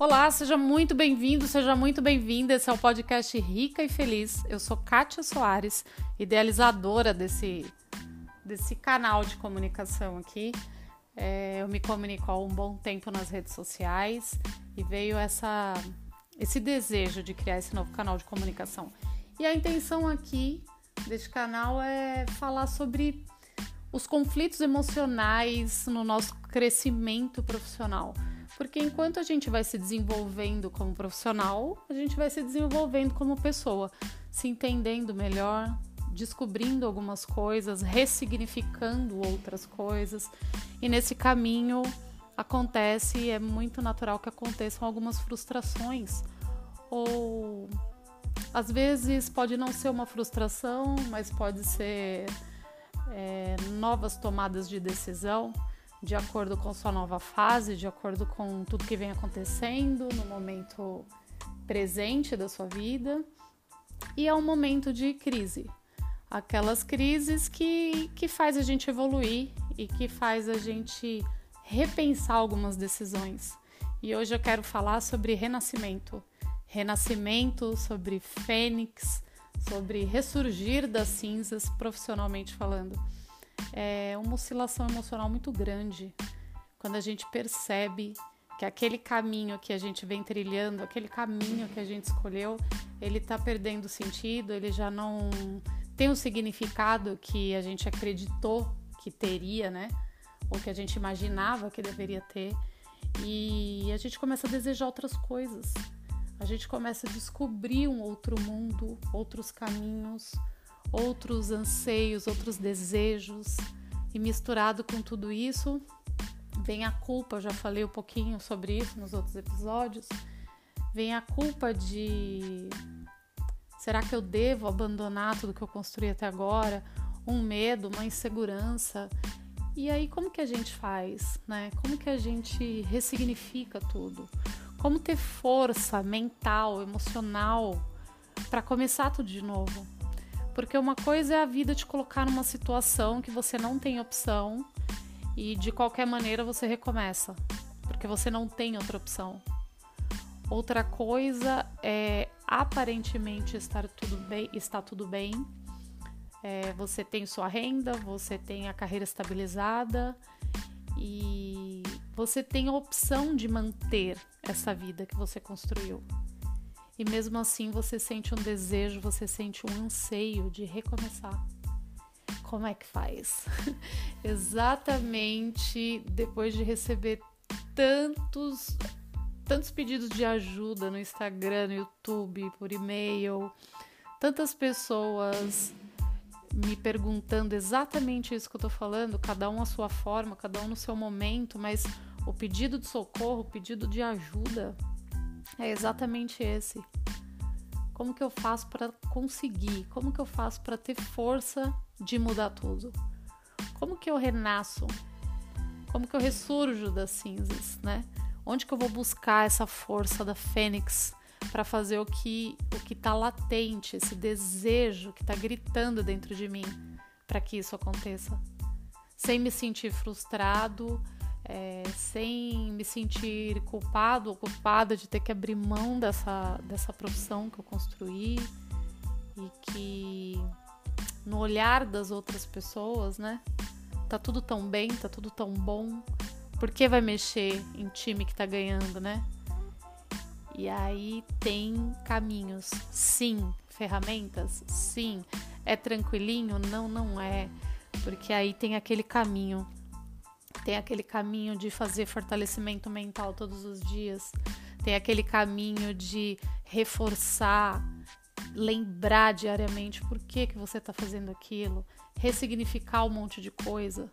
Olá, seja muito bem-vindo, seja muito bem-vinda. Esse é o podcast Rica e Feliz. Eu sou Kátia Soares, idealizadora desse, desse canal de comunicação aqui. É, eu me comunico há um bom tempo nas redes sociais e veio essa, esse desejo de criar esse novo canal de comunicação. E a intenção aqui deste canal é falar sobre os conflitos emocionais no nosso crescimento profissional porque enquanto a gente vai se desenvolvendo como profissional, a gente vai se desenvolvendo como pessoa, se entendendo melhor, descobrindo algumas coisas, ressignificando outras coisas. E nesse caminho acontece, é muito natural que aconteçam algumas frustrações ou às vezes pode não ser uma frustração, mas pode ser é, novas tomadas de decisão de acordo com sua nova fase, de acordo com tudo que vem acontecendo no momento presente da sua vida. E é um momento de crise. Aquelas crises que, que faz a gente evoluir e que faz a gente repensar algumas decisões. E hoje eu quero falar sobre renascimento. Renascimento, sobre fênix, sobre ressurgir das cinzas profissionalmente falando é uma oscilação emocional muito grande quando a gente percebe que aquele caminho que a gente vem trilhando, aquele caminho que a gente escolheu, ele está perdendo sentido, ele já não tem o significado que a gente acreditou que teria, né? Ou que a gente imaginava que deveria ter. E a gente começa a desejar outras coisas. A gente começa a descobrir um outro mundo, outros caminhos, outros anseios, outros desejos, e misturado com tudo isso vem a culpa. Eu já falei um pouquinho sobre isso nos outros episódios. Vem a culpa de será que eu devo abandonar tudo que eu construí até agora? Um medo, uma insegurança. E aí como que a gente faz, né? Como que a gente ressignifica tudo? Como ter força mental, emocional para começar tudo de novo? Porque uma coisa é a vida te colocar numa situação que você não tem opção e de qualquer maneira você recomeça, porque você não tem outra opção. Outra coisa é aparentemente estar tudo bem, está tudo bem. É, você tem sua renda, você tem a carreira estabilizada e você tem a opção de manter essa vida que você construiu e mesmo assim você sente um desejo, você sente um anseio de recomeçar. Como é que faz? Exatamente depois de receber tantos tantos pedidos de ajuda no Instagram, no YouTube, por e-mail, tantas pessoas me perguntando exatamente isso que eu tô falando, cada um à sua forma, cada um no seu momento, mas o pedido de socorro, o pedido de ajuda é exatamente esse. Como que eu faço para conseguir? Como que eu faço para ter força de mudar tudo? Como que eu renasço? Como que eu ressurjo das cinzas, né? Onde que eu vou buscar essa força da fênix para fazer o que o que está latente, esse desejo que está gritando dentro de mim, para que isso aconteça? Sem me sentir frustrado, é, sem me sentir culpado ou culpada de ter que abrir mão dessa, dessa profissão que eu construí e que no olhar das outras pessoas, né? Tá tudo tão bem, tá tudo tão bom. Por que vai mexer em time que tá ganhando, né? E aí tem caminhos, sim. Ferramentas, sim. É tranquilinho? Não, não é. Porque aí tem aquele caminho tem aquele caminho de fazer fortalecimento mental todos os dias, tem aquele caminho de reforçar, lembrar diariamente por que, que você está fazendo aquilo, ressignificar um monte de coisa,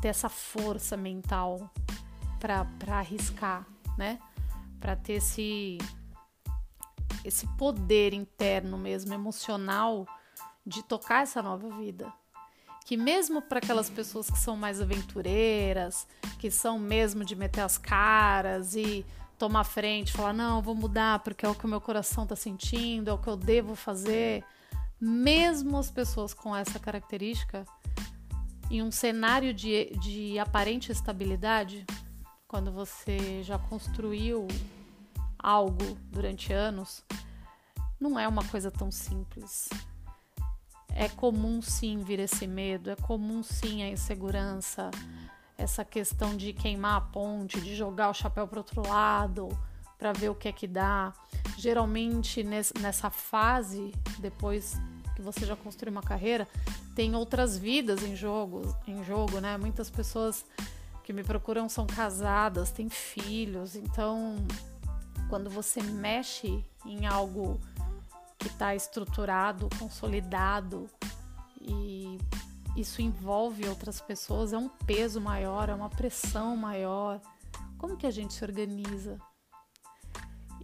ter essa força mental para arriscar, né? Para ter esse, esse poder interno mesmo, emocional, de tocar essa nova vida. Que mesmo para aquelas pessoas que são mais aventureiras, que são mesmo de meter as caras e tomar frente, falar não, vou mudar porque é o que o meu coração está sentindo, é o que eu devo fazer, mesmo as pessoas com essa característica, em um cenário de, de aparente estabilidade, quando você já construiu algo durante anos, não é uma coisa tão simples. É comum sim vir esse medo, é comum sim a insegurança, essa questão de queimar a ponte, de jogar o chapéu para outro lado, para ver o que é que dá. Geralmente nessa fase, depois que você já construiu uma carreira, tem outras vidas em jogo, em jogo, né? Muitas pessoas que me procuram são casadas, têm filhos, então quando você mexe em algo que está estruturado, consolidado e isso envolve outras pessoas, é um peso maior, é uma pressão maior. Como que a gente se organiza?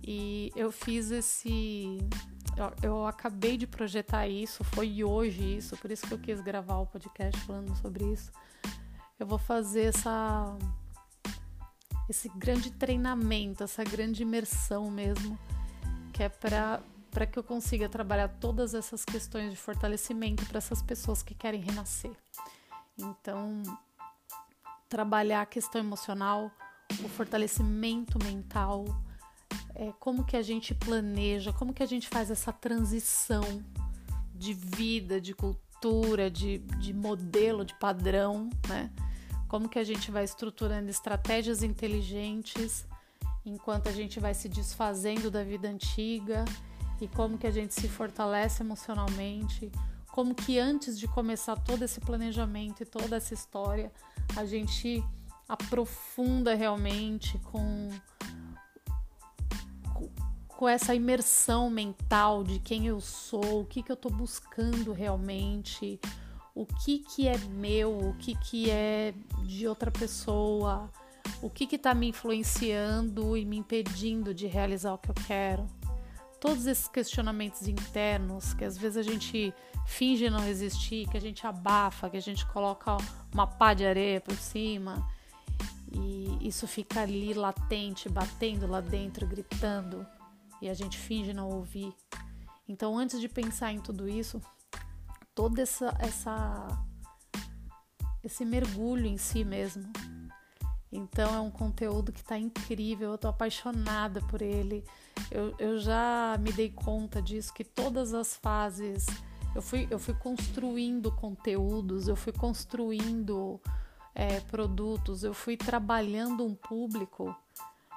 E eu fiz esse. Eu, eu acabei de projetar isso, foi hoje isso, por isso que eu quis gravar o podcast falando sobre isso. Eu vou fazer essa esse grande treinamento, essa grande imersão mesmo, que é para para que eu consiga trabalhar todas essas questões de fortalecimento para essas pessoas que querem renascer. Então, trabalhar a questão emocional, o fortalecimento mental, é, como que a gente planeja, como que a gente faz essa transição de vida, de cultura, de, de modelo, de padrão, né? Como que a gente vai estruturando estratégias inteligentes enquanto a gente vai se desfazendo da vida antiga e como que a gente se fortalece emocionalmente, como que antes de começar todo esse planejamento e toda essa história, a gente aprofunda realmente com com essa imersão mental de quem eu sou, o que que eu estou buscando realmente, o que que é meu, o que que é de outra pessoa, o que que está me influenciando e me impedindo de realizar o que eu quero todos esses questionamentos internos que às vezes a gente finge não existir, que a gente abafa, que a gente coloca uma pá de areia por cima e isso fica ali latente, batendo lá dentro, gritando e a gente finge não ouvir. Então, antes de pensar em tudo isso, todo essa, essa esse mergulho em si mesmo. Então, é um conteúdo que está incrível, eu tô apaixonada por ele eu, eu já me dei conta disso, que todas as fases eu fui, eu fui construindo conteúdos, eu fui construindo é, produtos, eu fui trabalhando um público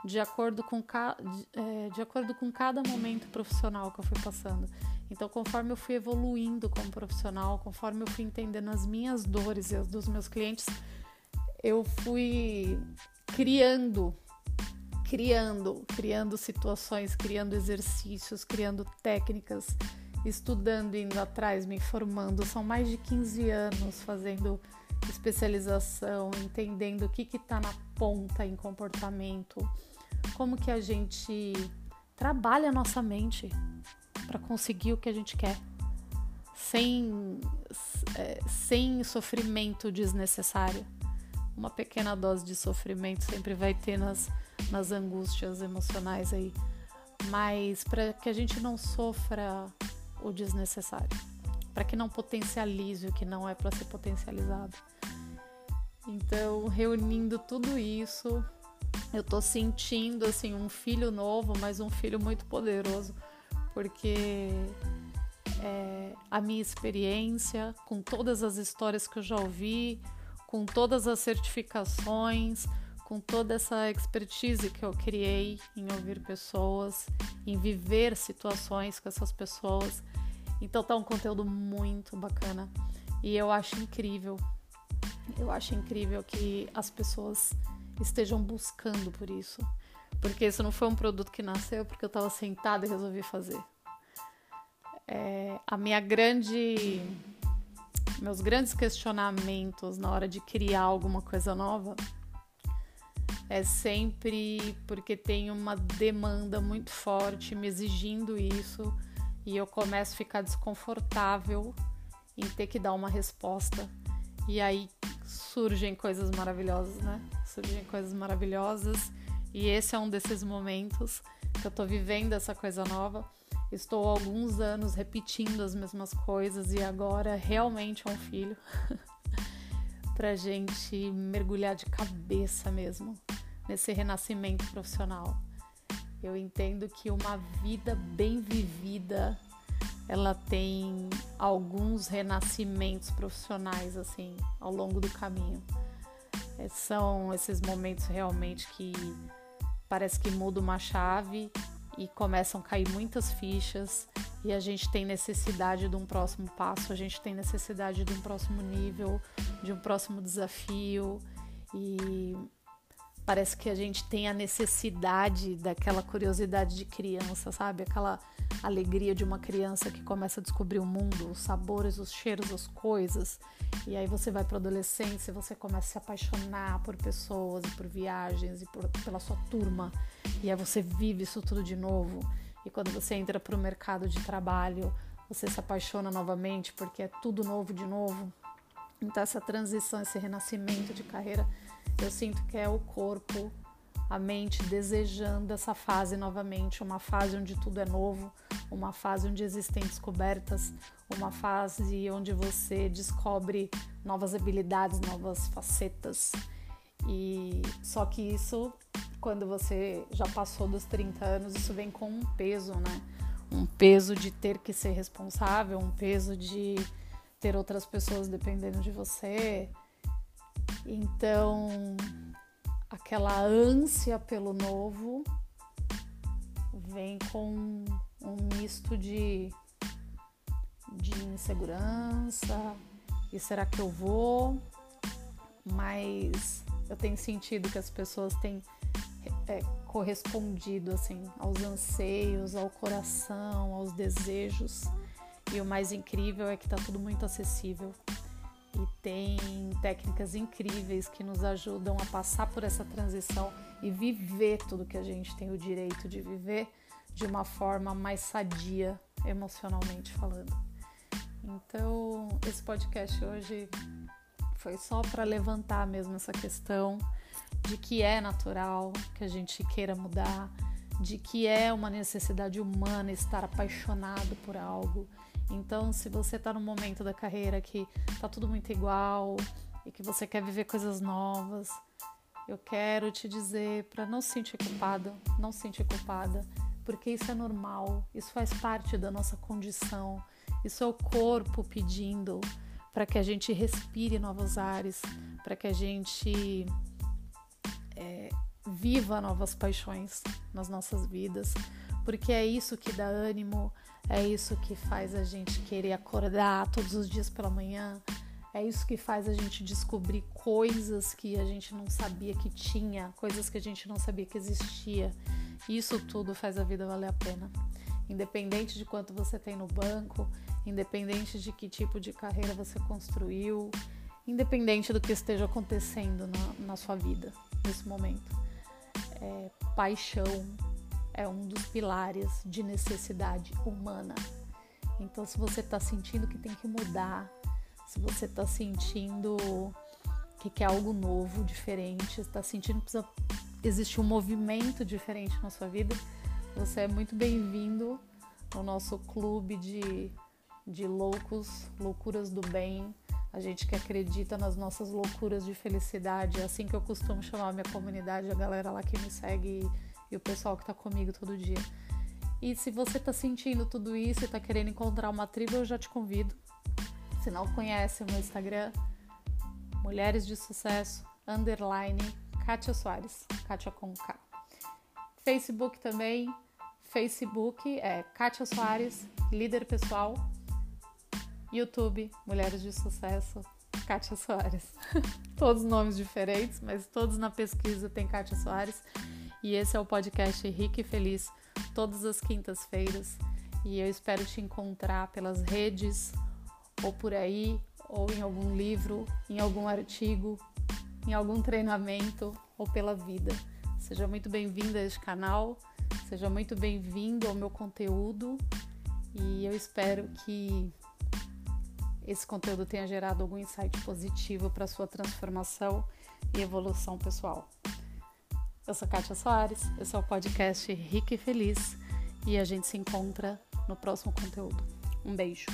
de acordo, com ca, é, de acordo com cada momento profissional que eu fui passando. Então, conforme eu fui evoluindo como profissional, conforme eu fui entendendo as minhas dores e as dos meus clientes, eu fui criando criando, criando situações, criando exercícios, criando técnicas, estudando, indo atrás, me informando. São mais de 15 anos fazendo especialização, entendendo o que está na ponta em comportamento, como que a gente trabalha a nossa mente para conseguir o que a gente quer, sem, é, sem sofrimento desnecessário. Uma pequena dose de sofrimento sempre vai ter nas nas angústias emocionais aí, mas para que a gente não sofra o desnecessário, para que não potencialize o que não é para ser potencializado. Então, reunindo tudo isso, eu tô sentindo assim um filho novo, mas um filho muito poderoso, porque é, a minha experiência, com todas as histórias que eu já ouvi, com todas as certificações, com toda essa expertise que eu criei em ouvir pessoas, em viver situações com essas pessoas. Então tá um conteúdo muito bacana e eu acho incrível. Eu acho incrível que as pessoas estejam buscando por isso. Porque isso não foi um produto que nasceu porque eu estava sentada e resolvi fazer. É, a minha grande meus grandes questionamentos na hora de criar alguma coisa nova é sempre porque tem uma demanda muito forte me exigindo isso e eu começo a ficar desconfortável em ter que dar uma resposta. E aí surgem coisas maravilhosas, né? Surgem coisas maravilhosas e esse é um desses momentos que eu tô vivendo essa coisa nova. Estou há alguns anos repetindo as mesmas coisas e agora realmente é um filho pra gente mergulhar de cabeça mesmo nesse renascimento profissional. Eu entendo que uma vida bem vivida, ela tem alguns renascimentos profissionais assim ao longo do caminho. São esses momentos realmente que parece que muda uma chave e começam a cair muitas fichas. E a gente tem necessidade de um próximo passo, a gente tem necessidade de um próximo nível, de um próximo desafio. E parece que a gente tem a necessidade daquela curiosidade de criança, sabe? Aquela alegria de uma criança que começa a descobrir o mundo, os sabores, os cheiros, as coisas. E aí você vai para adolescência, você começa a se apaixonar por pessoas e por viagens e por, pela sua turma. E aí você vive isso tudo de novo. E quando você entra para o mercado de trabalho, você se apaixona novamente porque é tudo novo de novo. Então essa transição, esse renascimento de carreira eu sinto que é o corpo, a mente desejando essa fase novamente, uma fase onde tudo é novo, uma fase onde existem descobertas, uma fase onde você descobre novas habilidades, novas facetas. E só que isso, quando você já passou dos 30 anos, isso vem com um peso, né? Um peso de ter que ser responsável, um peso de ter outras pessoas dependendo de você, então, aquela ânsia pelo novo vem com um misto de, de insegurança e será que eu vou? Mas eu tenho sentido que as pessoas têm é, correspondido assim aos anseios, ao coração, aos desejos. E o mais incrível é que está tudo muito acessível e tem técnicas incríveis que nos ajudam a passar por essa transição e viver tudo que a gente tem o direito de viver de uma forma mais sadia, emocionalmente falando. Então, esse podcast hoje foi só para levantar mesmo essa questão de que é natural que a gente queira mudar, de que é uma necessidade humana estar apaixonado por algo então, se você está no momento da carreira que tá tudo muito igual e que você quer viver coisas novas, eu quero te dizer para não se sentir culpado, não se sentir culpada, porque isso é normal, isso faz parte da nossa condição. Isso é o corpo pedindo para que a gente respire novos ares, para que a gente é, viva novas paixões nas nossas vidas, porque é isso que dá ânimo, é isso que faz a gente querer acordar todos os dias pela manhã. É isso que faz a gente descobrir coisas que a gente não sabia que tinha, coisas que a gente não sabia que existia. Isso tudo faz a vida valer a pena. Independente de quanto você tem no banco, independente de que tipo de carreira você construiu, independente do que esteja acontecendo na, na sua vida nesse momento. É, paixão, é um dos pilares de necessidade humana. Então, se você está sentindo que tem que mudar, se você está sentindo que quer algo novo, diferente, está sentindo que precisa existir um movimento diferente na sua vida, você é muito bem-vindo no nosso clube de, de loucos, loucuras do bem. A gente que acredita nas nossas loucuras de felicidade, é assim que eu costumo chamar a minha comunidade, a galera lá que me segue o pessoal que está comigo todo dia. E se você está sentindo tudo isso e está querendo encontrar uma tribo, eu já te convido. Se não conhece o meu Instagram, Mulheres de Sucesso, underline, Kátia Soares, Kátia com K. Facebook também, Facebook é Kátia Soares, líder pessoal. YouTube, Mulheres de Sucesso, Kátia Soares. todos nomes diferentes, mas todos na pesquisa tem Kátia Soares. E esse é o podcast Rico e Feliz, todas as quintas-feiras. E eu espero te encontrar pelas redes, ou por aí, ou em algum livro, em algum artigo, em algum treinamento ou pela vida. Seja muito bem-vindo a este canal, seja muito bem-vindo ao meu conteúdo e eu espero que esse conteúdo tenha gerado algum insight positivo para sua transformação e evolução pessoal. Eu sou Kátia Soares, esse é o podcast Rica e Feliz e a gente se encontra no próximo conteúdo. Um beijo!